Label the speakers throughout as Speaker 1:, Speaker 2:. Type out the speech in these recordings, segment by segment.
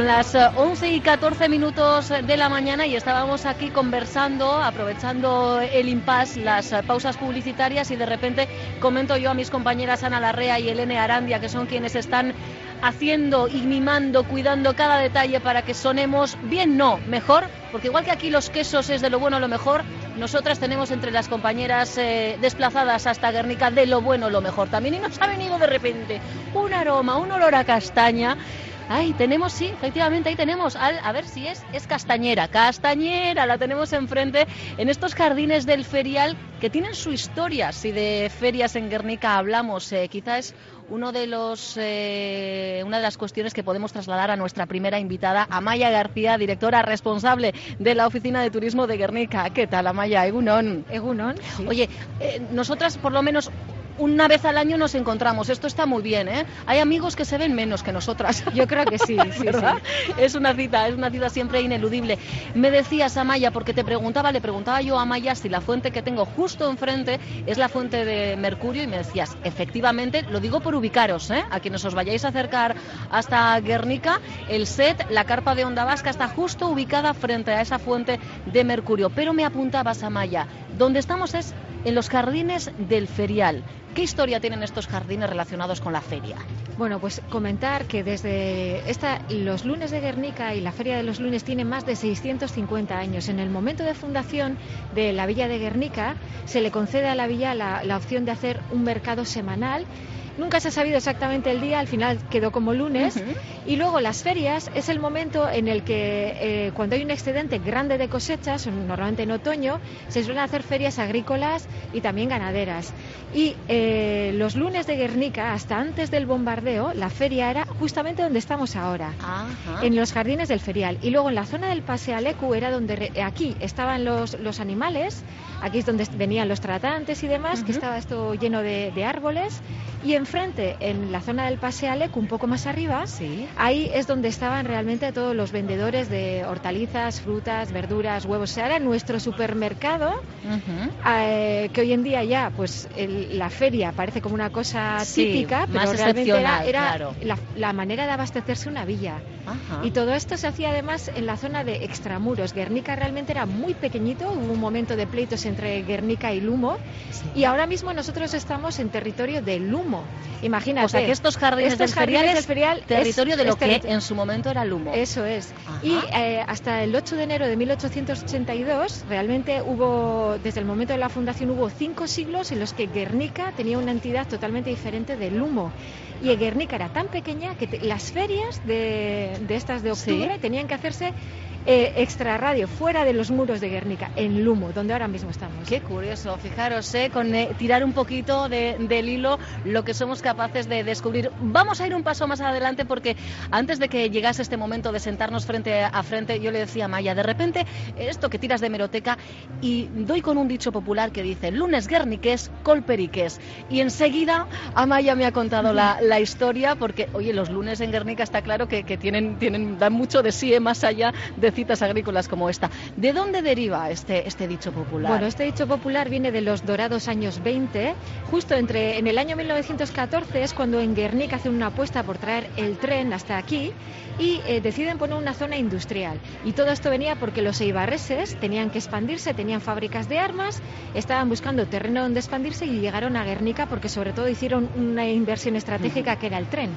Speaker 1: Son las 11 eh, y 14 minutos de la mañana y estábamos aquí conversando, aprovechando el impasse, las eh, pausas publicitarias y de repente comento yo a mis compañeras Ana Larrea y Elene Arandia, que son quienes están haciendo y mimando, cuidando cada detalle para que sonemos bien, no, mejor, porque igual que aquí los quesos es de lo bueno lo mejor, nosotras tenemos entre las compañeras eh, desplazadas hasta Guernica de lo bueno lo mejor. También y nos ha venido de repente un aroma, un olor a castaña Ay, tenemos, sí, efectivamente, ahí tenemos, a ver si es, es castañera, castañera, la tenemos enfrente en estos jardines del ferial que tienen su historia. Si de ferias en Guernica hablamos, eh, quizá es uno de los, eh, una de las cuestiones que podemos trasladar a nuestra primera invitada, Amaya García, directora responsable de la Oficina de Turismo de Guernica. ¿Qué tal, Amaya? Egunon.
Speaker 2: Egunon.
Speaker 1: Oye, eh, nosotras por lo menos una vez al año nos encontramos. Esto está muy bien, ¿eh? Hay amigos que se ven menos que nosotras.
Speaker 2: Yo creo que sí, sí,
Speaker 1: Es una cita, es una cita siempre ineludible. Me decías, Amaya, porque te preguntaba, le preguntaba yo a Amaya si la fuente que tengo justo enfrente es la fuente de Mercurio y me decías, efectivamente, lo digo por ubicaros, ¿eh? A quienes os vayáis a acercar hasta Guernica, el set, la carpa de Onda Vasca está justo ubicada frente a esa fuente de Mercurio. Pero me apuntabas, Amaya, donde estamos es en los jardines del Ferial. ¿Qué historia tienen estos jardines relacionados con la feria?
Speaker 2: Bueno, pues comentar que desde los lunes de Guernica y la Feria de los Lunes tienen más de 650 años. En el momento de fundación de la Villa de Guernica se le concede a la villa la, la opción de hacer un mercado semanal Nunca se ha sabido exactamente el día, al final quedó como lunes. Y luego las ferias es el momento en el que eh, cuando hay un excedente grande de cosechas, normalmente en otoño, se suelen hacer ferias agrícolas y también ganaderas. Y eh, los lunes de Guernica, hasta antes del bombardeo, la feria era justamente donde estamos ahora, en los jardines del ferial. Y luego en la zona del Pasealecu era donde aquí estaban los, los animales, aquí es donde venían los tratantes y demás, que estaba esto lleno de, de árboles. Y en frente, en la zona del Pasealec, un poco más arriba, ahí es donde estaban realmente todos los vendedores de hortalizas, frutas, verduras, huevos. O sea, era nuestro supermercado, eh, que hoy en día ya, pues la feria parece como una cosa típica, pero realmente era, la, manera de abastecerse una villa. Y todo esto se hacía además en la zona de extramuros. Guernica realmente era muy pequeñito, hubo un momento de pleitos entre Guernica y Lumo, y ahora mismo nosotros estamos en territorio de Lumo.
Speaker 1: Imagínate. O sea, que estos jardines, del, ferial territorio de lo que en su momento era Lumo.
Speaker 2: Eso es. Y eh, hasta el 8 de enero de 1882, realmente hubo, desde el momento de la fundación, hubo cinco siglos en los que Guernica tenía una entidad totalmente diferente de Lumo. Y Guernica era tan pequeña que las ferias de, estas de octubre tenían que hacerse eh, extra radio, fuera de los muros de Guernica, en Lumo, donde ahora mismo estamos.
Speaker 1: Qué curioso, fijaros, eh, con eh, tirar un poquito del hilo lo que somos capaces de descubrir. Vamos a ir un paso más adelante porque antes de que llegase este momento de sentarnos frente a frente, yo le decía a Maya, de repente esto que tiras de meroteca y doy con un dicho popular que dice lunes guerniques, colperiques. Y enseguida Amaya me ha contado la, la, historia porque, oye, los lunes en Guernica está claro que, que tienen, tienen, dan mucho de sí, más allá de citas agrícolas como esta. ¿De dónde deriva este, este dicho popular?
Speaker 2: Bueno, este dicho popular viene de los dorados años 20. Justo entre en el año 1914 es cuando en Guernica hacen una apuesta por traer el tren hasta aquí y eh, deciden poner una zona industrial. Y todo esto venía porque los eibarreses tenían que expandirse, tenían fábricas de armas, estaban buscando terreno donde expandirse y llegaron a Guernica porque sobre todo hicieron una inversión estratégica que era el tren.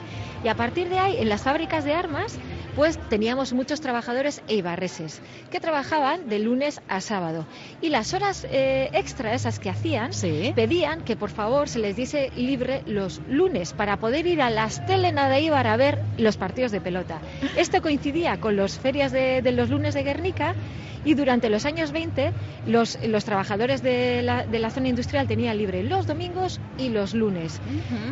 Speaker 2: Y a partir de ahí, en las fábricas de armas, pues teníamos muchos trabajadores eibarreses que trabajaban de lunes a sábado. Y las horas eh, extra esas que hacían, pedían que por favor se les diese libre los lunes para poder ir a las Estelena de Ibar a ver los partidos de pelota. Esto coincidía con las ferias de, de los lunes de Guernica Y durante los años 20 los, los trabajadores de la, de la zona industrial tenían libre los domingos y los lunes.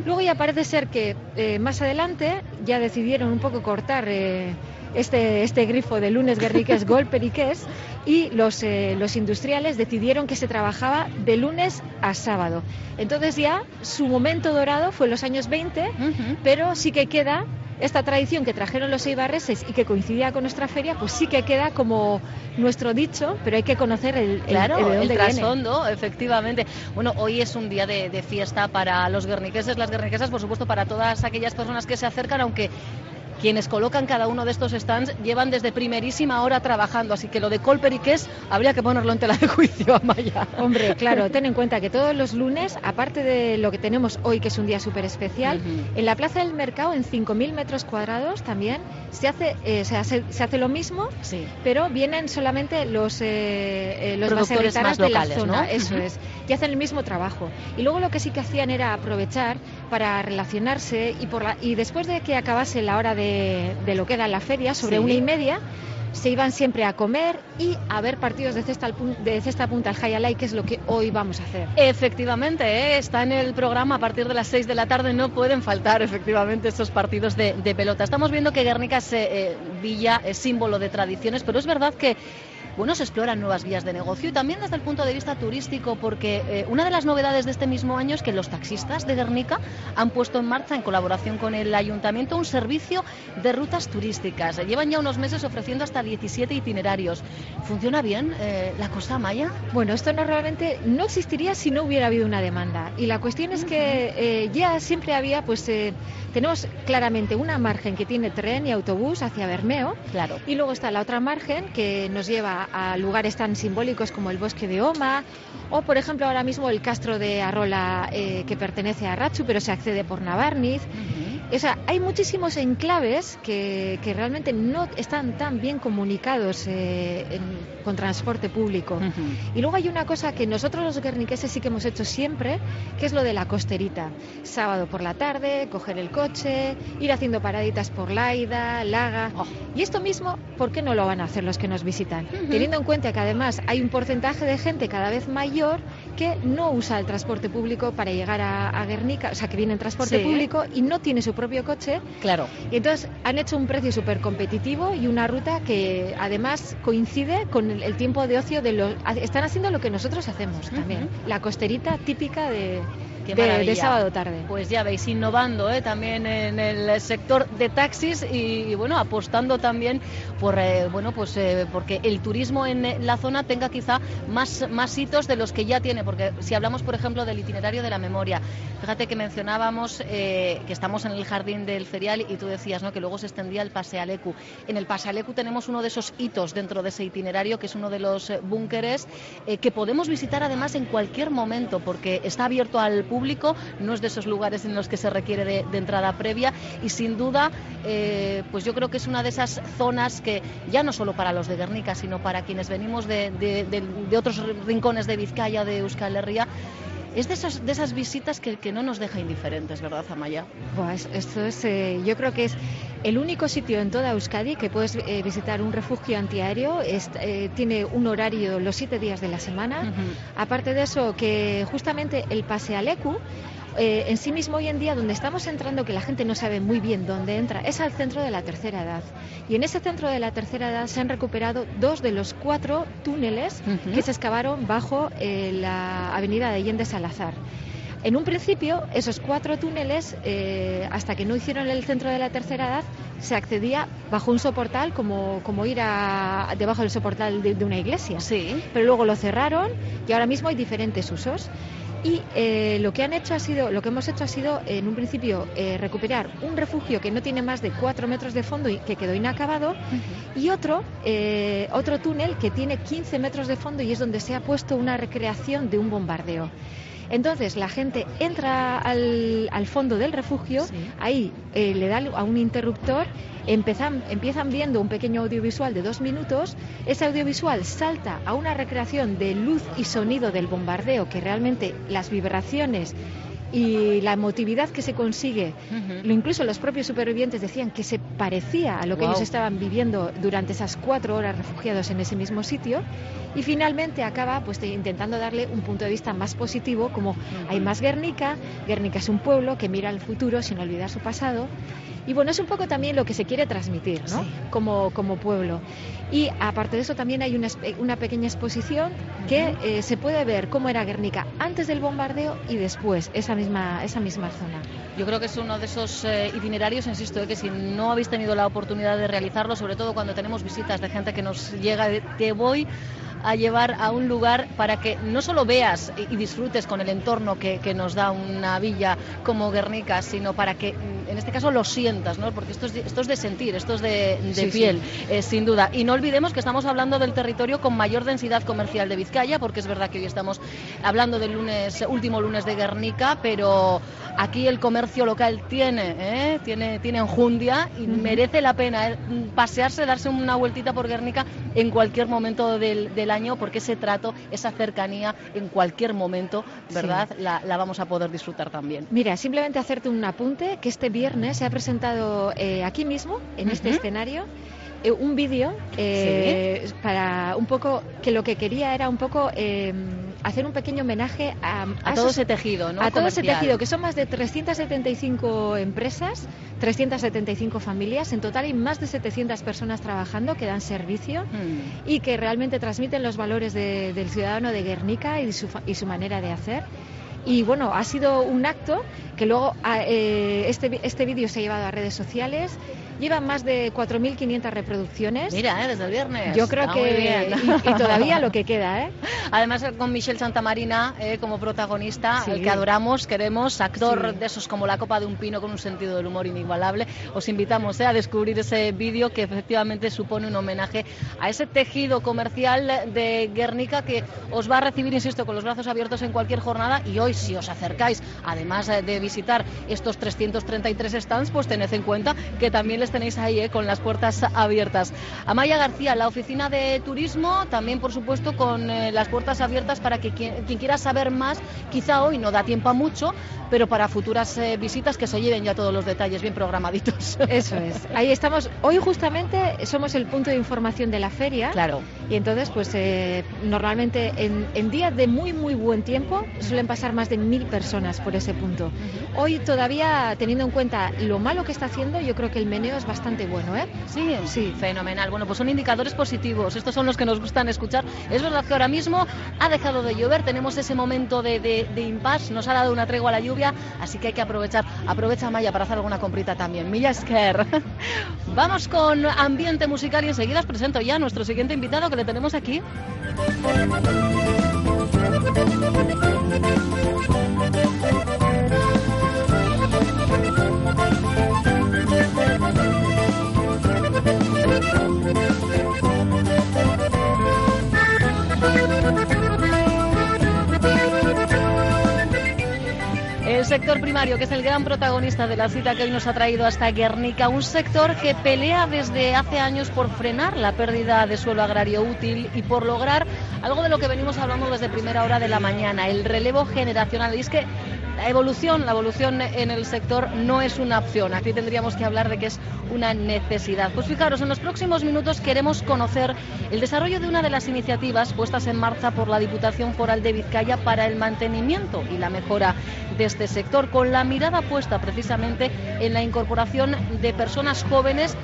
Speaker 2: Luego ya parece ser que eh, más adelante ya decidieron un poco cortar eh, este, este grifo de lunes guerriques, gol periqués, y los, eh, los industriales decidieron que se trabajaba de lunes a sábado. Entonces ya su momento dorado fue en los años 20, pero sí que queda esta tradición que trajeron los eibarreses y que coincidía con nuestra feria, pues sí que queda como nuestro dicho, pero hay que conocer el, el,
Speaker 1: claro,
Speaker 2: el,
Speaker 1: el trasfondo, efectivamente. Bueno, hoy es un día de, de, fiesta para los guerniqueses, las guerniquesas, por supuesto, para todas aquellas personas que se acercan, aunque quienes colocan cada uno de estos stands llevan desde primerísima hora trabajando, así que lo de Colperiques habría que ponerlo en tela de juicio, Amaya.
Speaker 2: Hombre, claro, ten en cuenta que todos los lunes, aparte de lo que tenemos hoy, que es un día súper especial, uh -huh. en la Plaza del Mercado, en 5.000 metros cuadrados también, se hace, eh, se hace, se hace lo mismo,
Speaker 1: sí.
Speaker 2: pero vienen solamente los, eh, los
Speaker 1: productores más
Speaker 2: de
Speaker 1: locales,
Speaker 2: la zona,
Speaker 1: ¿no?
Speaker 2: eso uh -huh. es, y hacen el mismo trabajo. Y luego lo que sí que hacían era aprovechar para relacionarse y, por la, y después de que acabase la hora de, de lo que era la feria, sobre sí. una y media, se iban siempre a comer y a ver partidos de cesta, de cesta punta al Hayalay, que es lo que hoy vamos a hacer.
Speaker 1: Efectivamente, ¿eh? está en el programa a partir de las 6 de la tarde, no pueden faltar efectivamente estos partidos de, de pelota. Estamos viendo que Guernica es eh, villa, es símbolo de tradiciones, pero es verdad que bueno, se exploran nuevas vías de negocio y también desde el punto de vista turístico, porque eh, una de las novedades de este mismo año es que los taxistas de Guernica han puesto en marcha, en colaboración con el ayuntamiento, un servicio de rutas turísticas. Llevan ya unos meses ofreciendo hasta 17 itinerarios. ¿Funciona bien eh, la Costa Maya?
Speaker 2: Bueno, esto normalmente no existiría si no hubiera habido una demanda. Y la cuestión es que eh, ya siempre había, pues, eh, tenemos claramente una margen que tiene tren y autobús hacia Bermeo.
Speaker 1: Claro.
Speaker 2: Y luego está la otra margen que nos lleva a lugares tan simbólicos como el bosque de Oma o, por ejemplo, ahora mismo el castro de Arrola eh, que pertenece a Rachu, pero se accede por Navarniz. Uh -huh. O sea, hay muchísimos enclaves que, que, realmente no están tan bien comunicados eh, en, con transporte público. Uh -huh. Y luego hay una cosa que nosotros los guerniqueses sí que hemos hecho siempre, que es lo de la costerita. Sábado por la tarde, coger el coche, ir haciendo paraditas por Laida, Laga. Oh. Y esto mismo, ¿por qué no lo van a hacer los que nos visitan? Uh -huh. Teniendo en cuenta que además hay un porcentaje de gente cada vez mayor que no usa el transporte público para llegar a, a Guernica, o sea, que viene en transporte sí. público y no tiene su propio coche.
Speaker 1: Claro.
Speaker 2: Y entonces han hecho un precio súper competitivo y una ruta que además coincide con el, el tiempo de ocio de los... Están haciendo lo que nosotros hacemos uh -huh. también. La costerita típica de,
Speaker 1: Qué
Speaker 2: de, de, sábado tarde.
Speaker 1: Pues ya veis, innovando ¿eh? también en el sector de taxis y, y bueno, apostando también por, eh, bueno, pues eh, porque el turismo en la zona tenga quizá más, más hitos de los que ya tiene, porque si hablamos, por ejemplo, del itinerario de la memoria, fíjate que mencionábamos que estamos en el jardín del ferial y tú decías ¿no? que luego se extendía el Pasealecu. En el Pasealecu tenemos uno de esos hitos dentro de ese itinerario, que es uno de los búnkeres que podemos visitar además en cualquier momento, porque está abierto al público, no es de esos lugares en los que se requiere de, de entrada previa y sin duda, eh, pues yo creo que es una de esas zonas que ya no solo para los de Guernica, sino para quienes venimos de, otros rincones de Vizcaya, de Euskal Herria, es de esas, de esas visitas que, que, no nos deja indiferentes, ¿verdad, Amaya?
Speaker 2: Pues esto es, eh, yo creo que es el único sitio en toda Euskadi que puedes eh, visitar un refugio antiaéreo. Es, eh, tiene un horario los siete días de la semana. Uh -huh. Aparte de eso, que justamente el Pasealecu eh, en sí mismo hoy en día donde estamos entrando, que la gente no sabe muy bien dónde entra, es al centro de la tercera edad. Y en ese centro de la tercera edad se han recuperado dos de los cuatro túneles uh -huh. que se excavaron bajo eh, la avenida de Allende Salazar. En un principio, esos cuatro túneles, eh, hasta que no hicieron el centro de la tercera edad, se accedía bajo un soportal, como, como ir a, debajo del soportal de, de una iglesia.
Speaker 1: Sí.
Speaker 2: Pero luego lo cerraron y ahora mismo hay diferentes usos. Y eh, lo que han hecho ha sido, lo que hemos hecho ha sido, en un principio, eh, recuperar un refugio que no tiene más de cuatro metros de fondo y que quedó inacabado, uh -huh. y otro, eh, otro túnel que tiene 15 metros de fondo y es donde se ha puesto una recreación de un bombardeo. Entonces la gente entra al, al fondo del refugio, sí. ahí eh, le da a un interruptor, empiezan viendo un pequeño audiovisual de dos minutos, ese audiovisual salta a una recreación de luz y sonido del bombardeo, que realmente las vibraciones y la emotividad que se consigue, lo incluso los propios supervivientes decían que se parecía a lo que ellos estaban viviendo durante esas cuatro horas refugiados en ese mismo sitio, y finalmente acaba pues intentando darle un punto de vista más positivo, como hay más Guernica, Guernica es un pueblo que mira al futuro sin olvidar su pasado, y bueno, es un poco también lo que se quiere transmitir, ¿no? Como, como pueblo. Y aparte de eso también hay una, una pequeña exposición que eh, se puede ver cómo era Guernica antes del bombardeo y después, esa misma, esa misma zona.
Speaker 1: Yo creo que es uno de esos eh, itinerarios, insisto, eh, que si no habéis tenido la oportunidad de realizarlo, sobre todo cuando tenemos visitas de gente que nos llega, te voy a llevar a un lugar para que no solo veas y disfrutes con el entorno que, nos da una villa como Guernica, sino para que en este caso lo sientas, ¿no? porque esto es, de, esto es de sentir, esto es de, piel, eh, sin duda. Y no olvidemos que estamos hablando del territorio con mayor densidad comercial de Vizcaya, porque es verdad que hoy estamos hablando del lunes, último lunes de Guernica, pero aquí el comercio local tiene, ¿eh? tiene, tiene enjundia y merece la pena ¿eh? pasearse, darse una vueltita por Guernica en cualquier momento del, del año porque ese trato, esa cercanía en cualquier momento, ¿verdad? La, vamos a poder disfrutar también.
Speaker 2: Mira, simplemente hacerte un apunte que este viernes se ha presentado eh, aquí mismo, en este escenario, eh, un vídeo eh, para un poco que lo que quería era un poco eh, hacer un pequeño homenaje a,
Speaker 1: a, todo ese tejido, ¿no?
Speaker 2: A todo ese tejido, que son más de 375 empresas, 375 familias, en total hay más de 700 personas trabajando que dan servicio hmm. y que realmente transmiten los valores del ciudadano de Guernica y su, y su manera de hacer. Y bueno, ha sido un acto que luego ah, este, este vídeo se ha llevado a redes sociales Lleva más de 4.500 reproducciones.
Speaker 1: Mira, ¿eh? desde el viernes.
Speaker 2: Yo creo que. Y, todavía lo que queda, ¿eh?
Speaker 1: Además, con Michelle Santamarina eh, como protagonista, el que adoramos, queremos, actor de esos como la copa de un pino con un sentido del humor inigualable. Os invitamos eh, a descubrir ese vídeo que efectivamente supone un homenaje a ese tejido comercial de Guernica que os va a recibir, insisto, con los brazos abiertos en cualquier jornada. Y hoy, si os acercáis, además de visitar estos 333 stands, pues tened en cuenta que también les tenéis ahí eh, con las puertas abiertas. Amaya García, la oficina de turismo, también por supuesto con eh, las puertas abiertas para que quien, quiera saber más, quizá hoy no da tiempo a mucho, pero para futuras eh, visitas que se lleven ya todos los detalles bien programaditos.
Speaker 2: Eso es. Ahí estamos. Hoy justamente somos el punto de información de la feria.
Speaker 1: Claro.
Speaker 2: Y entonces, pues normalmente en, días de muy, muy buen tiempo suelen pasar más de mil personas por ese punto. Hoy todavía, teniendo en cuenta lo malo que está haciendo, yo creo que el meneo bastante bueno, ¿eh?
Speaker 1: Sí, sí, fenomenal. Bueno, pues son indicadores positivos. Estos son los que nos gustan escuchar. Es verdad que ahora mismo ha dejado de llover, tenemos ese momento de, de, impasse, nos ha dado una tregua a la lluvia, así que hay que aprovechar. Aprovecha Maya para hacer alguna comprita también. Milla. Vamos con ambiente musical y enseguida os presento ya a nuestro siguiente invitado que le tenemos aquí. Sector primario, que es el gran protagonista de la cita que hoy nos ha traído hasta Guernica, un sector que pelea desde hace años por frenar la pérdida de suelo agrario útil y por lograr algo de lo que venimos hablando desde primera hora de la mañana, el relevo generacional. Y la evolución, la evolución en el sector no es una opción. Aquí tendríamos que hablar de que es una necesidad. Pues fijaros, en los próximos minutos queremos conocer el desarrollo de una de las iniciativas puestas en marcha por la Diputación Foral de Vizcaya para el mantenimiento y la mejora de este sector, con la mirada puesta precisamente en la incorporación de personas jóvenes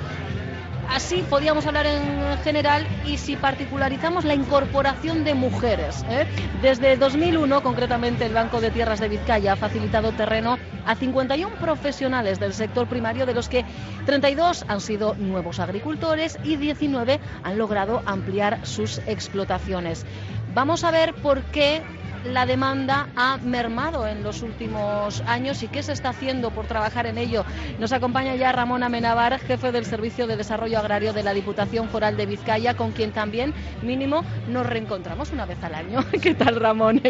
Speaker 1: Así podríamos hablar en general y si particularizamos la incorporación de mujeres. ¿eh? Desde 2001, concretamente, el Banco de Tierras de Vizcaya ha facilitado terreno a 51 profesionales del sector primario, de los que 32 han sido nuevos agricultores y 19 han logrado ampliar sus explotaciones. Vamos a ver por qué la demanda ha mermado en los últimos años y qué se está haciendo por trabajar en ello. Nos acompaña ya Ramón Amenabar, jefe del Servicio de Desarrollo Agrario de la Diputación Foral de Vizcaya, con quien también mínimo nos reencontramos una vez al año. ¿Qué tal, Ramón?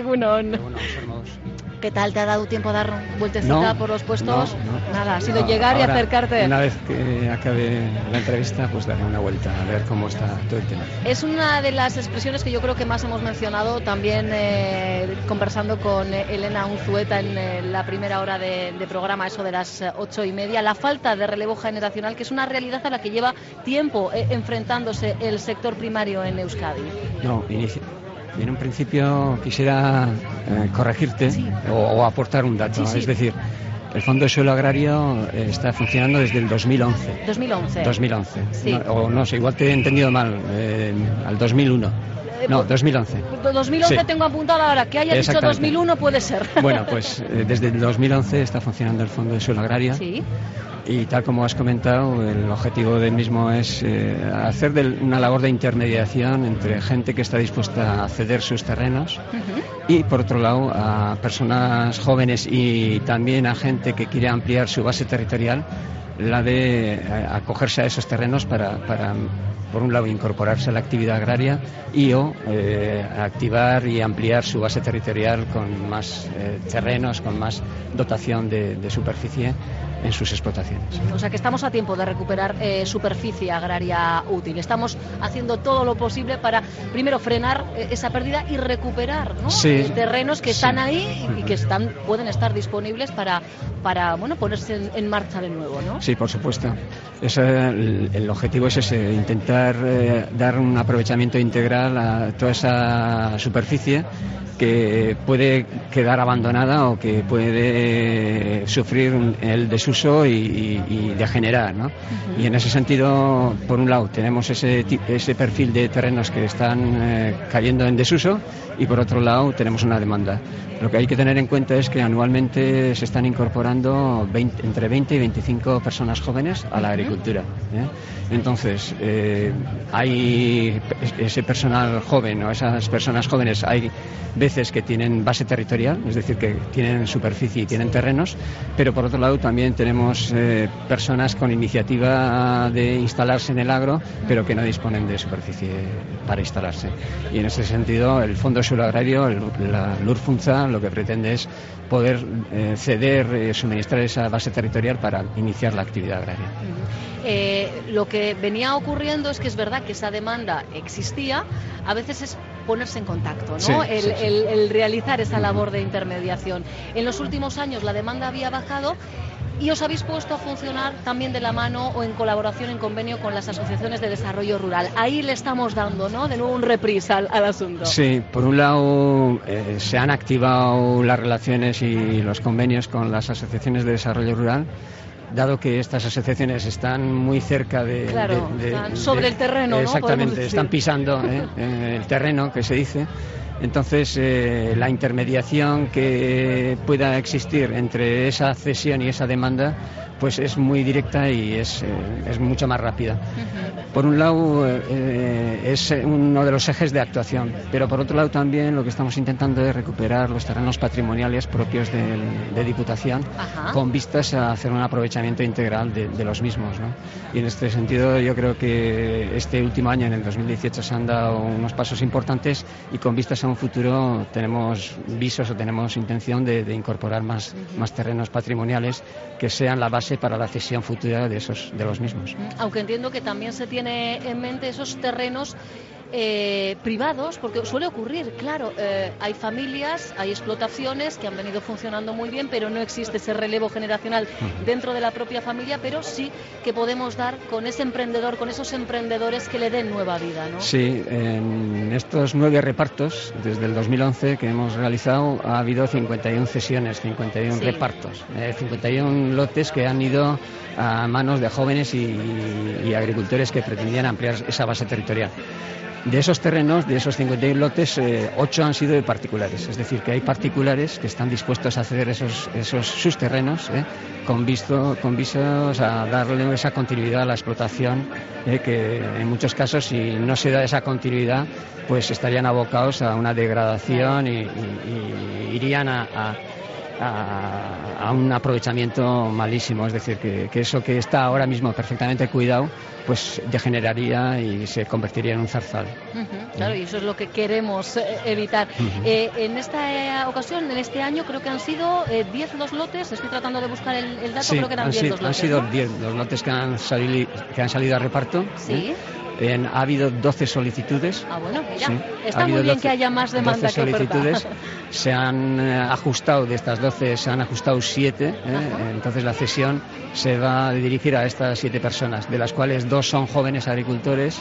Speaker 1: ¿Qué tal? ¿Te ha dado tiempo a dar vueltecita por los puestos? Nada, ha sido llegar y acercarte.
Speaker 3: Una vez que acabe la entrevista, pues daré una vuelta a ver cómo está todo el tema.
Speaker 1: Es una de las expresiones que yo creo que más hemos mencionado también eh, conversando con Elena Unzueta en eh, la primera hora de, programa, eso de las eh, ocho y media, la falta de relevo generacional, que es una realidad a la que lleva tiempo enfrentándose el sector primario en Euskadi.
Speaker 3: No, inicia en un principio quisiera eh, corregirte o, aportar un dato. Es decir, el Fondo de Suelo Agrario eh, está funcionando desde el 2011.
Speaker 1: 2011.
Speaker 3: 2011. o no sé, igual te he entendido mal, eh, al 2001. No, 2011.
Speaker 1: 2011 tengo apuntado ahora. Que haya dicho 2001 puede ser.
Speaker 3: Bueno, pues desde el 2011 está funcionando el Fondo de Suelo Agrario.
Speaker 1: Sí.
Speaker 3: Y tal como has comentado, el objetivo del mismo es eh, hacer una labor de intermediación entre gente que está dispuesta a ceder sus terrenos y, por otro lado, a personas jóvenes y también a gente que quiere ampliar su base territorial, la de eh, acogerse a esos terrenos para, por un lado, incorporarse a la actividad agraria y o eh, activar y ampliar su base territorial con más terrenos, con más dotación de superficie en sus explotaciones.
Speaker 1: O sea que estamos a tiempo de recuperar eh, superficie agraria útil. Estamos haciendo todo lo posible para, primero, frenar eh, esa pérdida y recuperar eh, terrenos que están ahí y que están, pueden estar disponibles para, para bueno, ponerse en, marcha de nuevo. ¿no?
Speaker 3: Sí, por supuesto. el, el, objetivo es ese, intentar dar un aprovechamiento integral a toda esa superficie que puede quedar abandonada o que puede sufrir el desuso y, degenerar. ¿no? Y en ese sentido, por un lado, tenemos ese, ese perfil de terrenos que están eh, cayendo en desuso y por otro lado, tenemos una demanda. Lo que hay que tener en cuenta es que anualmente se están incorporando entre 20 y 25 personas jóvenes a la agricultura. ¿eh? Entonces, eh, hay ese personal joven o esas personas jóvenes, hay veces que tienen base territorial, es decir, que tienen superficie y tienen terrenos, pero por otro lado también tenemos eh, personas con iniciativa de instalarse en el agro, pero que no disponen de superficie para instalarse. Y en ese sentido, el Fondo Suelo Agrario, la LURFUNZA, lo que pretende es poder eh, ceder, eh, suministrar esa base territorial para iniciar la actividad agraria.
Speaker 1: Eh, lo que venía ocurriendo es que es verdad que esa demanda existía, a veces es ponerse en contacto, ¿no? el, realizar esa labor de intermediación. En los últimos años la demanda había bajado y os habéis puesto a funcionar también de la mano o en colaboración, en convenio con las asociaciones de desarrollo rural. Ahí le estamos dando, ¿no? De nuevo un reprise al, asunto.
Speaker 3: Sí, por un lado eh, se han activado las relaciones y los convenios con las asociaciones de desarrollo rural dado que estas asociaciones están muy cerca de...
Speaker 1: Claro, están sobre el terreno,
Speaker 3: Exactamente, están pisando ¿eh? el terreno, que se dice. Entonces, eh, la intermediación que pueda existir entre esa cesión y esa demanda pues es muy directa y es, eh, es mucho más rápida. Por un lado eh, es uno de los ejes de actuación, pero por otro lado también lo que estamos intentando es recuperar los terrenos patrimoniales propios de, Diputación con vistas a hacer un aprovechamiento integral de, los mismos. ¿no? Y en este sentido yo creo que este último año, en el 2018, se han dado unos pasos importantes y con vistas a un futuro tenemos visos o tenemos intención de, incorporar más, más terrenos patrimoniales que sean la base para la cesión futura de, esos, de los mismos.
Speaker 1: Aunque entiendo que también se tiene en mente esos terrenos eh, privados, porque suele ocurrir, claro, eh, hay familias, hay explotaciones que han venido funcionando muy bien, pero no existe ese relevo generacional dentro de la propia familia, pero sí que podemos dar con ese emprendedor, con esos emprendedores que le den nueva vida, ¿no?
Speaker 3: Sí, en estos nueve repartos, desde el 2011 que hemos realizado, ha habido 51 sesiones, 51 repartos, 51 eh, lotes que han ido a manos de jóvenes y agricultores que pretendían ampliar esa base territorial. De esos terrenos, de esos 51 lotes, eh, 8 han sido de particulares. Es decir, que hay particulares que están dispuestos a ceder esos, esos sus terrenos eh, con, visto, con visos a darle esa continuidad a la explotación, eh, que en muchos casos, si no se da esa continuidad, pues estarían abocados a una degradación y, irían a, un aprovechamiento malísimo. Es decir, que, eso que está ahora mismo perfectamente cuidado, pues degeneraría y se convertiría en un zarzal.
Speaker 1: claro, y eso es lo que queremos eh, evitar. Eh, en esta eh, ocasión, en este año, creo que han sido 10 los lotes. Estoy tratando de buscar el, dato, creo que eran 10 los lotes.
Speaker 3: Han sido 10 los lotes que han, salido, que han salido a reparto.
Speaker 1: Sí
Speaker 3: ha habido 12 solicitudes.
Speaker 1: Ah, bueno, Está muy bien que haya más demanda que
Speaker 3: solicitudes. Se han eh, ajustado, de estas 12, se han ajustado 7. ¿eh? Entonces la cesión se va a dirigir a estas 7 personas, de las cuales dos son jóvenes agricultores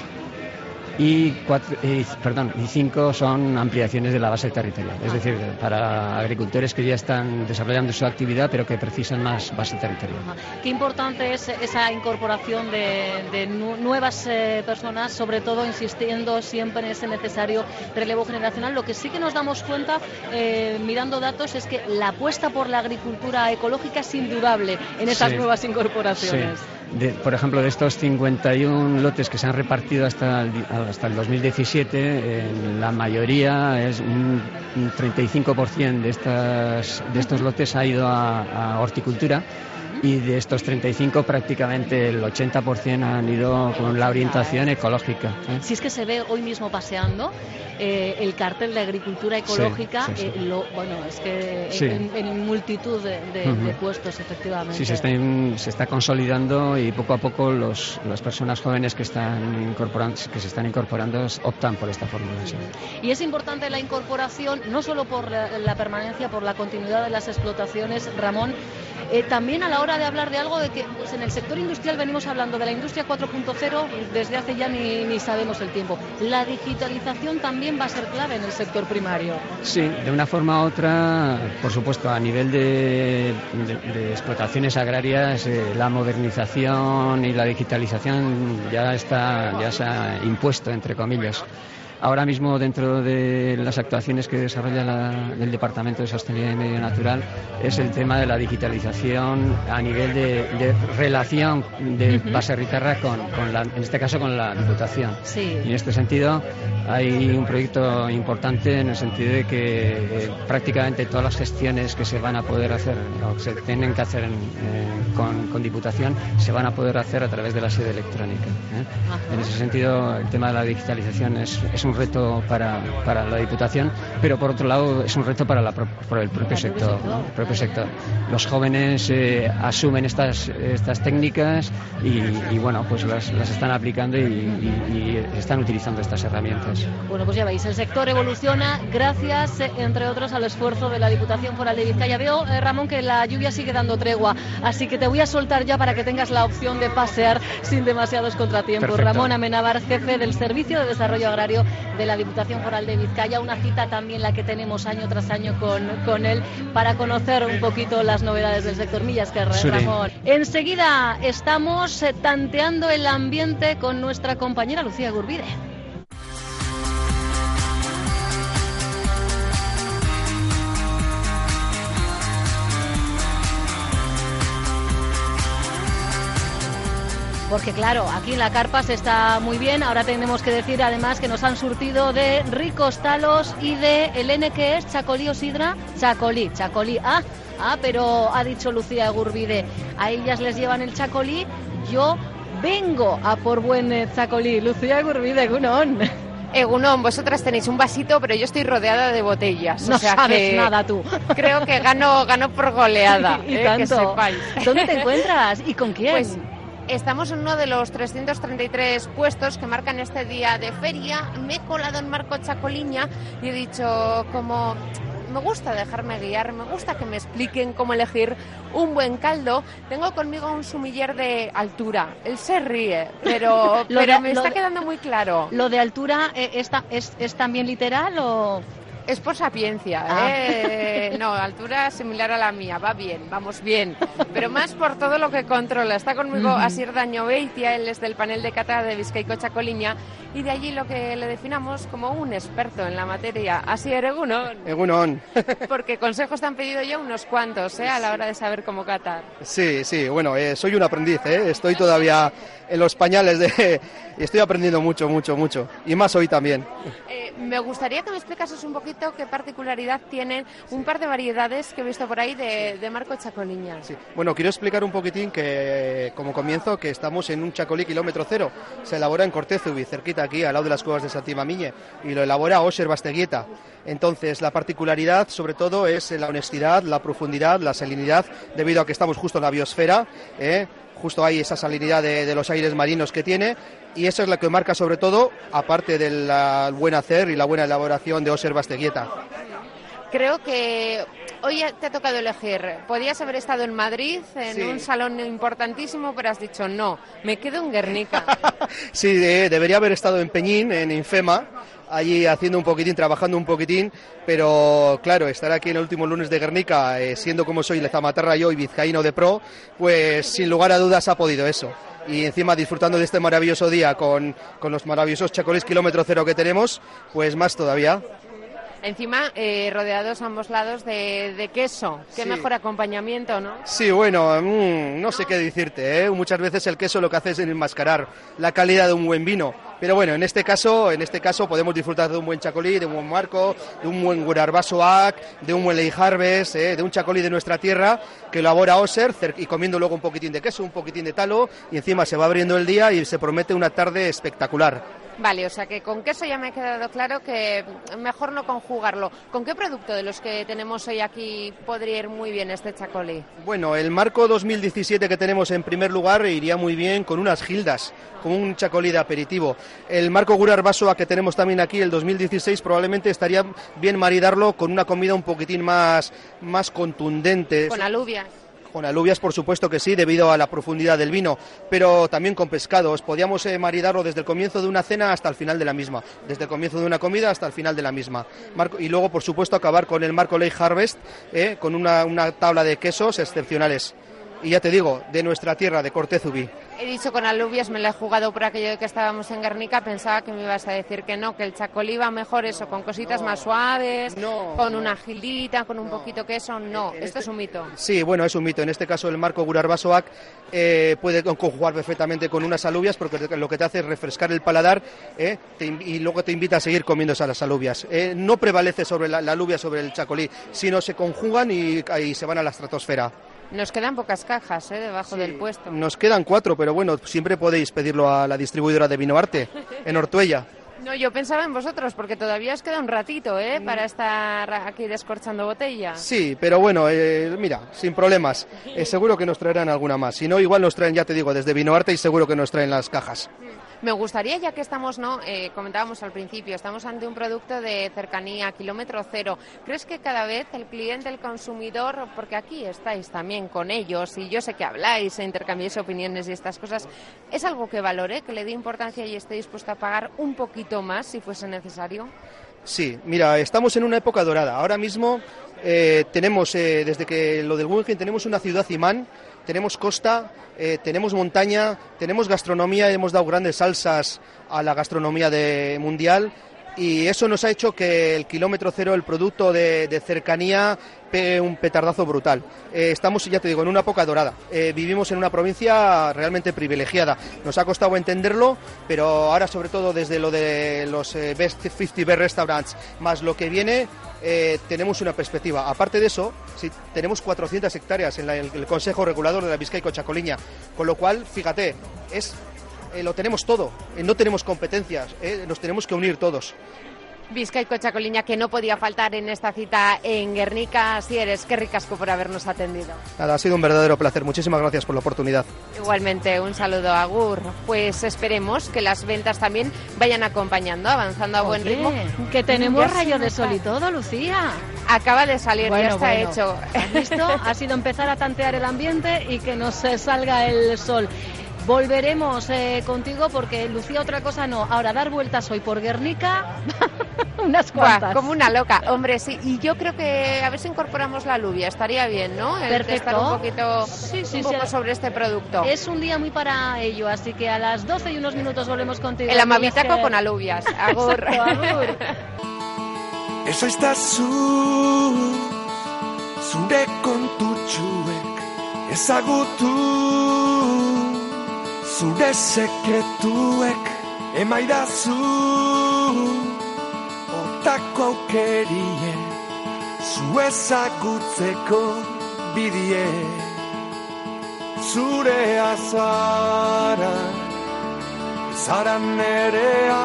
Speaker 3: y, cuatro, perdón, y cinco son ampliaciones de la base territorial, es decir, para agricultores que ya están desarrollando su actividad pero que precisan más base territorial.
Speaker 1: Qué importante es esa incorporación de, nuevas eh, personas, sobre todo insistiendo siempre en ese necesario relevo generacional. Lo que sí que nos damos cuenta, eh, mirando datos, es que la apuesta por la agricultura ecológica es indudable en esas nuevas incorporaciones.
Speaker 3: Por ejemplo, de estos 51 lotes que se han repartido hasta el, hasta el 2017, la mayoría, es un, 35% de, estas, de estos lotes ha ido a horticultura y de estos 35 prácticamente el 80% han ido con la orientación ecológica.
Speaker 1: ¿eh? Si es que se ve hoy mismo paseando eh, el cartel de agricultura ecológica, eh, lo, bueno, es que en, multitud de, puestos efectivamente.
Speaker 3: Sí, se está, se está consolidando y poco a poco los, las personas jóvenes que están incorporando, que se están incorporando optan por esta fórmula.
Speaker 1: Y es importante la incorporación no solo por la permanencia, por la continuidad de las explotaciones, Ramón, eh, también a la hora de hablar de algo de que pues en el sector industrial venimos hablando de la industria 4.0 desde hace ya ni, ni, sabemos el tiempo. La digitalización también va a ser clave en el sector primario.
Speaker 3: Sí, de una forma u otra, por supuesto, a nivel de, explotaciones agrarias, eh, la modernización y la digitalización ya está, ya se ha impuesto, entre comillas. Ahora mismo, dentro de las actuaciones que desarrolla el Departamento de Sostenibilidad y Medio Natural, es el tema de la digitalización a nivel de, relación de base Ritarra con, la, en este caso, con la Diputación. Y en este sentido, hay un proyecto importante en el sentido de que eh, prácticamente todas las gestiones que se van a poder hacer o se tienen que hacer con, Diputación se van a poder hacer a través de la sede electrónica. ¿eh? En ese sentido, el tema de la digitalización es, es un reto para, para, la Diputación, pero por otro lado es un reto para, la, el propio sector. propio sector. Los jóvenes eh, asumen estas, estas técnicas y, bueno, pues las, las están aplicando y, están utilizando estas herramientas.
Speaker 1: Bueno, pues ya veis, el sector evoluciona gracias, entre otros, al esfuerzo de la Diputación Foral de Vizcaya. Veo, eh, Ramón, que la lluvia sigue dando tregua, así que te voy a soltar ya para que tengas la opción de pasear sin demasiados contratiempos. Ramón Amenábar, jefe del Servicio de Desarrollo Agrario de la Diputación Foral de Vizcaya, una cita también la que tenemos año tras año con, con él para conocer un poquito las novedades del sector Millas, que Ramón. Enseguida estamos tanteando el ambiente con nuestra compañera Lucía Gurbide. Porque claro, aquí en la carpa se está muy bien. Ahora tenemos que decir además que nos han surtido de ricos talos y de el N que es Chacolí o Sidra. Chacolí, Chacolí. Ah, ah, pero ha dicho Lucía Gurbide, a ellas les llevan el Chacolí. Yo vengo a por buen eh, Chacolí. Lucía Gurbide, Gunón.
Speaker 4: Egunon, vosotras tenéis un vasito, pero yo estoy rodeada de botellas.
Speaker 1: No sabes nada tú.
Speaker 4: Creo que gano, gano por goleada.
Speaker 1: y, eh, Que sepáis. ¿Dónde te encuentras y con quién?
Speaker 4: Pues Estamos en uno de los 333 puestos que marcan este día de feria. Me he colado en Marco Chacoliña y he dicho como me gusta dejarme guiar, me gusta que me expliquen cómo elegir un buen caldo. Tengo conmigo un sumiller de altura. Él se ríe, pero, pero me está quedando muy claro.
Speaker 1: ¿Lo de altura eh, es, es también literal o...?
Speaker 4: Es por sapiencia, ah. ¿eh? No, altura similar a la mía, va bien, vamos bien. Pero más por todo lo que controla. Está conmigo Asier Daño Beitia, él es del panel de cata de Vizcaico Chacoliña y de allí lo que le definamos como un experto en la materia. Así eres uno.
Speaker 5: Egunon.
Speaker 4: Porque consejos te han pedido ya unos cuantos, ¿eh? A la hora de saber cómo catar.
Speaker 5: Sí, sí, bueno, eh, soy un aprendiz, ¿eh? Estoy todavía en los pañales de... Estoy aprendiendo mucho, mucho, mucho. Y más hoy también.
Speaker 4: Eh, me gustaría que me explicases un poquito qué particularidad tienen un par de variedades que he visto por ahí de, de Marco Chacoliña.
Speaker 5: Sí. Bueno, quiero explicar un poquitín que, como comienzo, que estamos en un chacolí kilómetro cero. Se elabora en Cortezubi, cerquita aquí, al lado de las cuevas de Santimamiñe, y lo elabora Osher Basteguieta. Entonces, la particularidad, sobre todo, es la honestidad, la profundidad, la salinidad, debido a que estamos justo en la biosfera, ¿eh? justo hay esa salinidad de, de, los aires marinos que tiene y eso es lo que marca sobre todo, aparte del buen hacer y la buena elaboración de Oser Basteguieta.
Speaker 4: Creo que hoy te ha tocado elegir. Podías haber estado en Madrid, en sí. un salón importantísimo, pero has dicho no, me quedo en Guernica.
Speaker 5: sí, de, debería haber estado en Peñín, en Infema, allí haciendo un poquitín, trabajando un poquitín, pero claro, estar aquí en el último lunes de Guernica, eh, siendo como soy Lezamatarra yo y vizcaíno de pro, pues sin lugar a dudas ha podido eso. Y encima disfrutando de este maravilloso día con, con los maravillosos chacolís kilómetro cero que tenemos, pues más todavía.
Speaker 4: Encima, eh, rodeados a ambos lados de, de queso. Qué sí. mejor acompañamiento, ¿no?
Speaker 5: Sí, bueno, mmm, no sé qué decirte. ¿eh? Muchas veces el queso lo que hace es enmascarar la calidad de un buen vino. Pero bueno, en este caso, en este caso podemos disfrutar de un buen chacolí, de un buen marco, de un buen Gurarbasoac, de un buen Ley Harvest, ¿eh? de un chacolí de nuestra tierra que elabora Oser y comiendo luego un poquitín de queso, un poquitín de talo y encima se va abriendo el día y se promete una tarde espectacular.
Speaker 4: Vale, o sea que con queso ya me ha quedado claro que mejor no conjugarlo. ¿Con qué producto de los que tenemos hoy aquí podría ir muy bien este chacolí?
Speaker 5: Bueno, el marco 2017 que tenemos en primer lugar iría muy bien con unas gildas, con un chacolí de aperitivo. El marco Gurar Basoa que tenemos también aquí, el 2016, probablemente estaría bien maridarlo con una comida un poquitín más, más contundente.
Speaker 4: Con alubias.
Speaker 5: Con alubias, por supuesto que sí, debido a la profundidad del vino, pero también con pescados. Podíamos eh, maridarlo desde el comienzo de una cena hasta el final de la misma, desde el comienzo de una comida hasta el final de la misma. Y luego, por supuesto, acabar con el Marco Lake Harvest, eh, con una tabla de quesos excepcionales. Y ya te digo, de nuestra tierra, de Cortezubí.
Speaker 4: He dicho con alubias, me la he jugado por aquello de que estábamos en Guernica, pensaba que me ibas a decir que no, que el chacolí va mejor eso, con cositas
Speaker 5: no,
Speaker 4: más suaves,
Speaker 5: no,
Speaker 4: con una gilita, con un poquito queso, no,
Speaker 5: En
Speaker 4: esto
Speaker 5: este-
Speaker 4: es un mito.
Speaker 5: Sí, bueno, es un mito. En este caso, el marco Gurarbasoac eh, puede conjugar perfectamente con unas alubias porque lo que te hace es refrescar el paladar eh, te y luego te invita a seguir comiendo esas alubias. Eh, no prevalece sobre la, la alubia sobre el chacolí, sino se conjugan y, y se van a la estratosfera.
Speaker 4: Nos quedan pocas cajas, ¿eh? Debajo del puesto.
Speaker 5: Nos quedan cuatro, pero bueno, siempre podéis pedirlo a la distribuidora de Vino Arte, en Ortuella.
Speaker 4: No, yo pensaba en vosotros, porque todavía os queda un ratito, ¿eh? Para estar aquí descorchando botella.
Speaker 5: Sí, pero bueno, eh, mira, sin problemas. Eh, seguro que nos traerán alguna más. Si no, igual nos traen, ya te digo, desde Vino Arte y seguro que nos traen las cajas.
Speaker 4: Me gustaría, ya que estamos, ¿no? Eh, comentábamos al principio, estamos ante un producto de cercanía, kilómetro cero. ¿Crees que cada vez el cliente, el consumidor, porque aquí estáis también con ellos y yo sé que habláis e intercambiáis opiniones y estas cosas, es algo que valore, que le dé importancia y esté dispuesto a pagar un poquito más si fuese necesario?
Speaker 5: Sí, mira, estamos en una época dorada. Ahora mismo eh, tenemos, eh, desde que lo del Guggenheim, tenemos una ciudad imán, tenemos costa, eh, tenemos montaña, tenemos gastronomía, hemos dado grandes salsas a la gastronomía de, mundial y eso nos ha hecho que el kilómetro cero, el producto de, de cercanía, pegue un petardazo brutal. Eh, estamos, ya te digo, en una época dorada. Eh, vivimos en una provincia realmente privilegiada. Nos ha costado entenderlo, pero ahora, sobre todo desde lo de los eh, Best 50 Best Restaurants, más lo que viene, tenemos una perspectiva. Aparte de eso, si tenemos 400 hectáreas en la- el, el Consejo Regulador de la Vizcaico Chacoliña, con lo cual, fíjate, es eh, lo tenemos todo, eh, no tenemos competencias, eh, nos tenemos que unir todos.
Speaker 4: Vizcaico Chacoliña, que no podía faltar en esta cita en Guernica. Así eres, qué ricasco por habernos atendido.
Speaker 5: Nada, ha sido un verdadero placer. Muchísimas gracias por la oportunidad.
Speaker 4: Igualmente, un saludo a Gur. Pues esperemos que las ventas también vayan acompañando, avanzando a buen ritmo.
Speaker 1: Que tenemos
Speaker 4: Ya se
Speaker 1: rayo de sol y todo, Lucía.
Speaker 4: Acaba de salir, ya está
Speaker 1: bueno.
Speaker 4: hecho.
Speaker 1: ¿Has visto? Ha sido empezar a tantear el ambiente y que nos salga el sol. Volveremos eh, contigo porque Lucía otra cosa no. Ahora dar vueltas hoy por Guernica, unas
Speaker 4: Buah,
Speaker 1: cuantas.
Speaker 4: como una loca, hombre, sí. Y yo creo que a ver si incorporamos la alubia, estaría bien, ¿no? El
Speaker 1: Perfecto.
Speaker 4: testar un poquito
Speaker 1: Sí, sí,
Speaker 4: un
Speaker 1: sí.
Speaker 4: poco sobre este producto.
Speaker 1: Es un día muy para ello, así que a las 12 y unos minutos volvemos contigo.
Speaker 4: El amabitaco
Speaker 1: Miguel.
Speaker 4: con alubias. Agur.
Speaker 1: Exacto, agur.
Speaker 6: Eso zu zure kontutxuek ezagutu zure sekretuek emaidazu otako aukerie zu ezagutzeko bidie. Zure azara zara nerea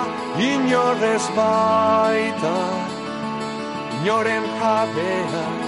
Speaker 6: inorrez baita inoren jabea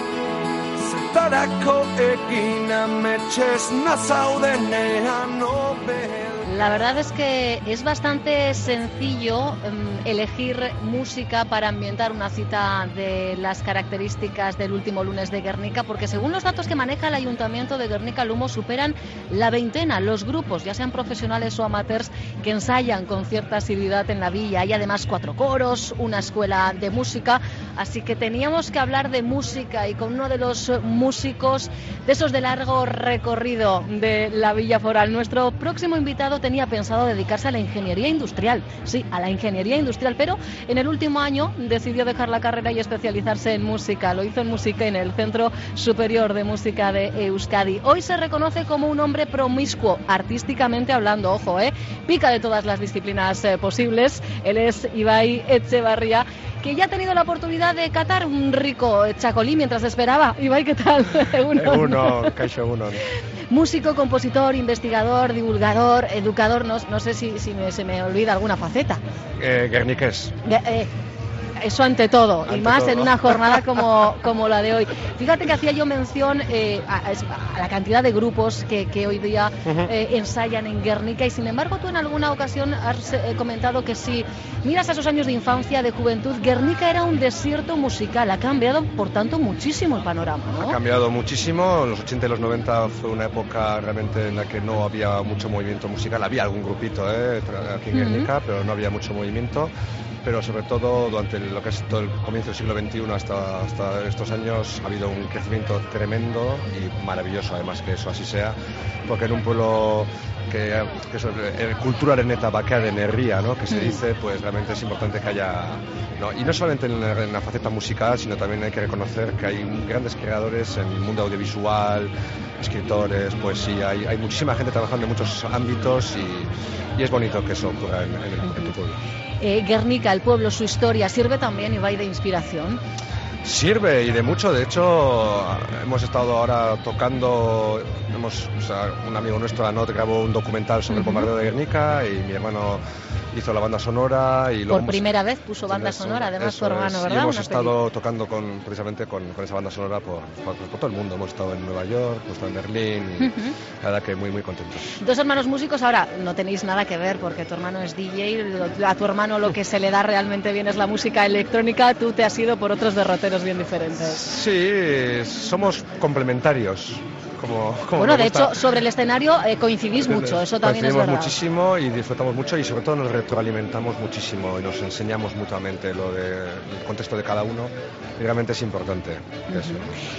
Speaker 6: Zertarako egin ametxez nazaudenean nobel
Speaker 1: La verdad es que es bastante sencillo em, elegir música para ambientar una cita de las características del último lunes de Guernica, porque según los datos que maneja el Ayuntamiento de Guernica Lumo superan la veintena los grupos, ya sean profesionales o amateurs, que ensayan con cierta asiduidad en la villa. Hay además cuatro coros, una escuela de música, así que teníamos que hablar de música y con uno de los músicos de esos de largo recorrido de la Villa Foral. Nuestro próximo invitado tenía pensado dedicarse a la ingeniería industrial, sí, a la ingeniería industrial, pero en el último año decidió dejar la carrera y especializarse en música. Lo hizo en música en el Centro Superior de Música de Euskadi. Hoy se reconoce como un hombre promiscuo, artísticamente hablando, ojo, ¿eh? Pica de todas las disciplinas eh, posibles. Él es Ibai Echevarría que ya ha tenido la oportunidad de catar un rico chacolí mientras esperaba. Ibai, ¿qué tal? Egunon,
Speaker 7: kaixo egunon.
Speaker 1: Músico, compositor, investigador, divulgador, educador, no, no sé si, si me- se me olvida alguna faceta.
Speaker 7: Eh, Guerniqués.
Speaker 1: Eh, eh, eso ante todo, y más en una jornada como, como la de hoy. Fíjate que hacía yo mención eh, a, a la cantidad de grupos que, que hoy día eh, ensayan en Guernica y sin embargo tú en alguna ocasión has eh, comentado que si miras a esos años de infancia, de juventud, Guernica era un desierto musical, ha cambiado por tanto muchísimo el panorama,
Speaker 7: Ha cambiado muchísimo. En los 80 y los 90 fue una época realmente en la que no había mucho movimiento musical. Había algún grupito eh, aquí en. Guernica, pero no había mucho movimiento. Pero sobre todo durante lo que es todo el comienzo del siglo XXI hasta, hasta estos años ha habido un crecimiento tremendo y maravilloso además que eso así sea, porque en un pueblo que, que eso, eh, cultura areneta bakea de enerría, ¿no? que se
Speaker 1: Mm.
Speaker 7: dice, pues realmente es importante que haya, ¿no? y no solamente en la, en la faceta musical, sino también hay que reconocer que hay grandes creadores en el mundo audiovisual, escritores, poesía, hay, hay muchísima gente trabajando en muchos ámbitos y, y es bonito que eso ocurra en, en el- en tu pueblo.
Speaker 1: Eh, Guernica, el pueblo, su historia, sirve también, Ibai, de inspiración.
Speaker 7: Sirve y de mucho, de hecho hemos estado ahora tocando, hemos, o sea, un amigo nuestro, Anot, grabó un documental sobre el bombardeo de Guernica y mi hermano hizo la banda sonora y luego
Speaker 1: Por
Speaker 7: hemos-
Speaker 1: primera vez puso banda
Speaker 7: Eso,
Speaker 1: sonora, además tu hermano. ¿verdad?
Speaker 7: Y hemos
Speaker 1: Una
Speaker 7: estado tocando con, precisamente con, con esa banda sonora por, por, por todo el mundo. Hemos estado en Nueva York, hemos estado en Berlín y
Speaker 1: Ujú.
Speaker 7: la verdad que muy, muy contentos.
Speaker 1: Dos hermanos músicos, ahora no tenéis nada que ver porque tu hermano es DJ, a tu hermano lo que se le da realmente bien es la música electrónica, tú te has ido por otros derroteros bien diferentes.
Speaker 7: Sí, somos complementarios. Como, como
Speaker 1: bueno, de hecho, sobre el escenario eh, coincidís mucho, eso también es
Speaker 7: Coincidimos
Speaker 1: verdad.
Speaker 7: muchísimo y disfrutamos mucho y sobre todo nos retroalimentamos muchísimo y nos enseñamos mutuamente lo del contexto de cada uno y realmente es importante. eso.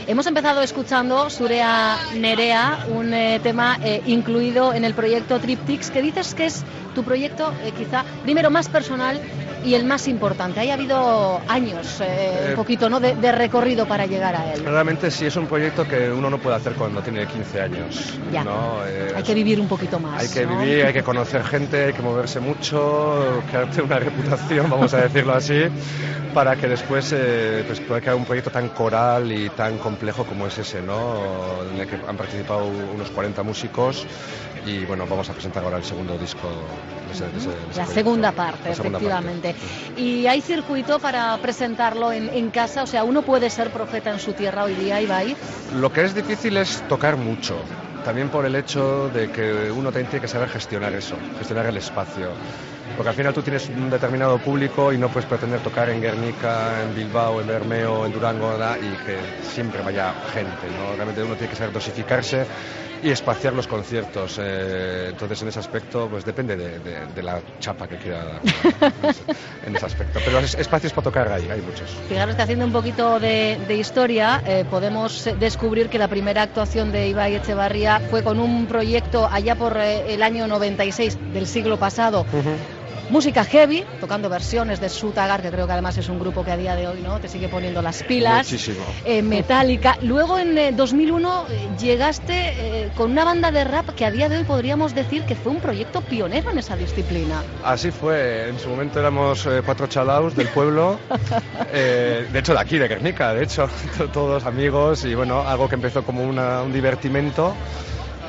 Speaker 1: Hemos empezado escuchando Surea Nerea, un eh, tema eh, incluido en el proyecto Triptix, que dices que es tu proyecto quizá primero más personal y el más importante. Ha habido años, eh,
Speaker 7: Eh,
Speaker 1: un poquito, ¿no? de, de recorrido para llegar a él.
Speaker 7: Realmente sí es un proyecto que uno no puede hacer cuando tiene 15 años.
Speaker 1: Ya.
Speaker 7: ¿no? Eh,
Speaker 1: Hay que vivir un poquito más.
Speaker 7: Hay que
Speaker 1: ¿no?
Speaker 7: vivir, hay que conocer gente, hay que moverse mucho, crearte una reputación, vamos a decirlo así, para que después eh, pues pueda crear un proyecto tan coral y tan complejo como es ese, ¿no? En el que han participado unos 40 músicos y bueno, vamos a presentar ahora el segundo disco ese, de ese- de ese
Speaker 1: La segunda parte,
Speaker 7: La segunda
Speaker 1: efectivamente.
Speaker 7: parte.
Speaker 1: Y hay circuito para presentarlo en, en casa, o sea, uno puede ser profeta en su tierra hoy día, Ibai.
Speaker 7: Lo que es difícil es tocar mucho, también por el hecho de que uno tiene que saber gestionar eso, gestionar el espacio. Porque al final tú tienes un determinado público y no puedes pretender tocar en Guernica, en Bilbao, en Bermeo, en Durango ¿verdad? y que siempre vaya gente. ¿no? Realmente uno tiene que saber dosificarse y espaciar los conciertos. Eh, entonces, en ese aspecto, pues depende de, de la chapa que quiera dar en ese aspecto. Pero espacios para tocar hay, hay muchos.
Speaker 1: Fijaros que haciendo un poquito de, historia, eh, podemos descubrir que la primera actuación de Ibai Echevarría fue con un proyecto allá por eh, el año 96 del siglo pasado música heavy, tocando versiones de Sutagar, que creo que además es un grupo que a día de hoy no te sigue poniendo las pilas.
Speaker 7: Muchísimo.
Speaker 1: Eh, metálica. Luego en 2001 eh, llegaste eh, con una banda de rap que a día de hoy podríamos decir que fue un proyecto pionero en esa disciplina.
Speaker 7: Así fue. En su momento éramos cuatro chalaos del pueblo, de hecho de aquí, de Guernica, de hecho, todos amigos y bueno, algo que empezó como un divertimento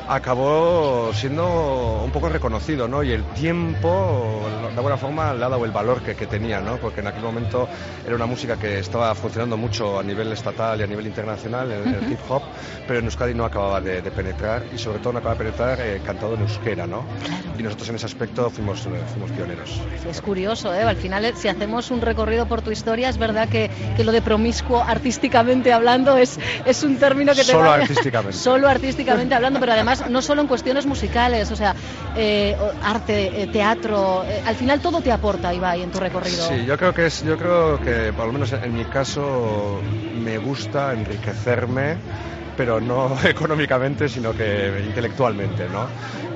Speaker 7: acabó siendo un poco reconocido, ¿no? Y el tiempo, de alguna forma, le ha dado el valor que, tenía, ¿no? Porque en aquel momento era una música que estaba funcionando mucho a nivel estatal y a nivel internacional, el, hip hop, pero en Euskadi no acababa de, penetrar y sobre todo no acababa de penetrar eh, cantado en euskera, ¿no? Y nosotros en ese aspecto fuimos, eh, fuimos pioneros.
Speaker 1: Es curioso, ¿eh? Al final, si hacemos un recorrido por tu historia, es verdad que, que lo de promiscuo artísticamente hablando es, es un término que te
Speaker 7: Solo artísticamente.
Speaker 1: Solo artísticamente hablando, pero además no solo en cuestiones musicales, o sea, eh, arte, eh, teatro, eh, al final todo te aporta, Ibai, en tu recorrido.
Speaker 7: Sí, yo creo que es, yo creo que por lo menos en mi caso me gusta enriquecerme pero no económicamente, sino que intelectualmente, ¿no?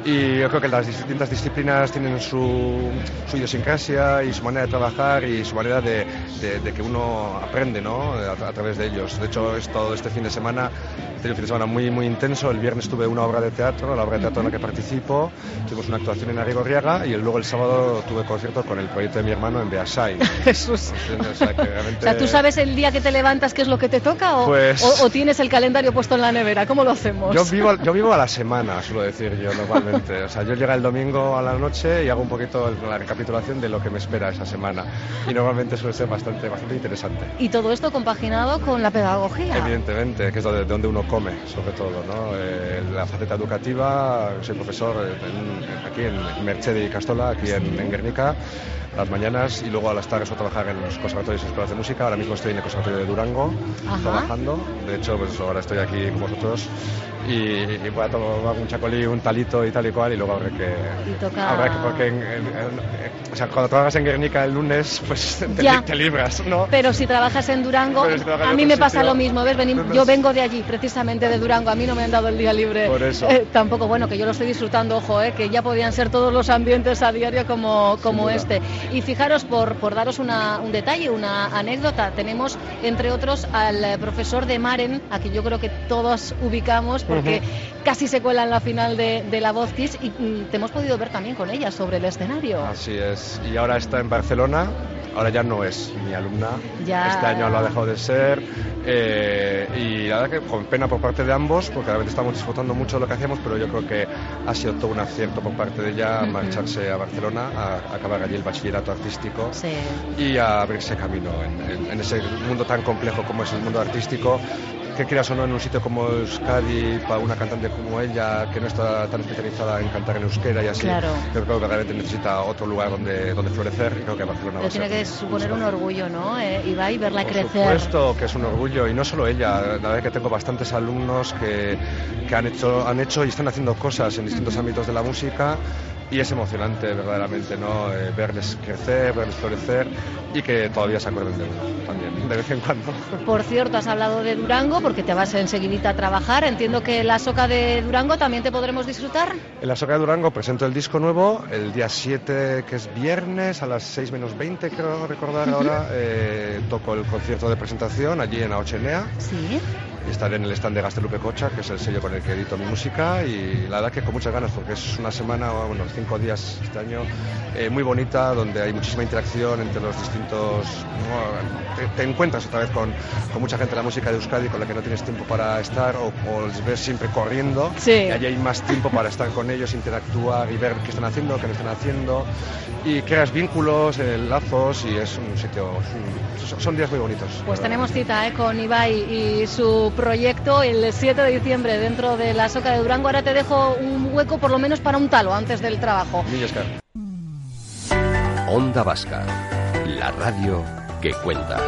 Speaker 7: Y yo creo que las distintas disciplinas tienen su, su idiosincrasia y su manera de trabajar y su manera de, de, que uno aprende, ¿no? A, través de ellos. De hecho, es todo este fin de semana, he tenido un fin de semana muy, muy intenso. El viernes tuve una obra de teatro, la obra de teatro en la que participo. Tuvimos una actuación en Arrigorriaga y luego el sábado tuve concierto con el proyecto de mi hermano en Beasai.
Speaker 1: Jesús. O sea, o sea, ¿tú sabes el día que te levantas qué es lo que te toca o,
Speaker 7: pues...
Speaker 1: o tienes el calendario puesto en la nevera? ¿Cómo lo hacemos?
Speaker 7: Yo vivo, yo vivo a la semana, suelo decir yo normalmente. O sea, yo llego el domingo a la noche y hago un poquito la recapitulación de lo que me espera esa semana. Y normalmente suele ser bastante, bastante interesante.
Speaker 1: Y todo esto compaginado con la pedagogía.
Speaker 7: Evidentemente, que es de donde uno come, sobre todo. ¿no? Eh, la faceta educativa, soy profesor aquí en Mercedes y Castola, aquí en, en Guernica las mañanas y luego a las tardes a trabajar en los conservatorios y escuelas de música. Ahora mismo estoy en el Conservatorio de Durango trabajando. De hecho, pues ahora estoy aquí con vosotros y, y voy a tomar un chacolí, un talito y tal y cual y luego habrá que... Habrá que porque o sea, cuando trabajas en Guernica el lunes, pues te, libras, ¿no?
Speaker 1: Pero si trabajas en Durango, a mí me pasa lo mismo, ¿ves? yo vengo de allí, precisamente de Durango, a mí no me han dado el día libre.
Speaker 7: Por eso.
Speaker 1: Eh, tampoco, bueno, que yo lo estoy disfrutando, ojo, eh, que ya podían ser todos los ambientes a diario como, como este. Y fijaros, por, por daros un detalle, una anécdota, tenemos entre otros al profesor de Maren, a quien yo creo que todos ubicamos porque casi se cuela en la final de, de la Voz Kids y mm, te hemos podido ver también con ella sobre el escenario.
Speaker 7: Así es, y ahora está en Barcelona. Ahora ya no es mi alumna. Este año lo ha dejado de ser. Eh, y la verdad que con pena por parte de ambos, porque realmente estamos disfrutando mucho de lo que hacemos, pero yo creo que ha sido todo un acierto por parte de ella marcharse a Barcelona, a, acabar allí el bachillerato artístico y a abrirse camino en, ese mundo tan complejo como es el mundo artístico que quieras o no en un sitio como Euskadi para una cantante como ella que no está tan especializada en cantar en euskera y así yo creo que realmente necesita otro lugar donde, donde florecer y creo que Barcelona va
Speaker 1: tiene que suponer un orgullo ¿no? Eh, Ibai verla
Speaker 7: Por
Speaker 1: crecer.
Speaker 7: supuesto que es un orgullo y no solo ella la verdad que tengo bastantes alumnos que, que han, hecho, han hecho y están haciendo cosas en distintos ámbitos de la música y es emocionante verdaderamente no eh, verles crecer, verles florecer y que todavía se acuerden de uno también, de vez en cuando.
Speaker 1: Por cierto, has hablado de Durango porque te vas enseguidita a trabajar. Entiendo que la Soca de Durango también te podremos disfrutar.
Speaker 7: En la Soca de Durango presento el disco nuevo el día 7, que es viernes, a las 6 menos 20, creo recordar ahora. Eh, toco el concierto de presentación allí en Aochenea.
Speaker 1: Sí
Speaker 7: estaré en el stand de Gastelupe Cocha, que es el sello con el que edito mi música, y la verdad que con muchas ganas, porque es una semana, bueno, cinco días este año, eh, muy bonita, donde hay muchísima interacción entre los distintos... te, encuentras otra vez con, con, mucha gente de la música de Euskadi con la que no tienes tiempo para estar, o, o les ves siempre corriendo,
Speaker 1: sí.
Speaker 7: y allí hay más tiempo para estar con ellos, interactuar y ver qué están haciendo, qué no están haciendo, y creas vínculos, eh, lazos, y es un sitio... son días muy bonitos.
Speaker 1: Pues tenemos cita eh, con Ibai y su proyecto el 7 de diciembre dentro de la Soca de Durango. Ahora te dejo un hueco por lo menos para un talo antes del trabajo.
Speaker 8: Onda Vasca, la radio que cuenta.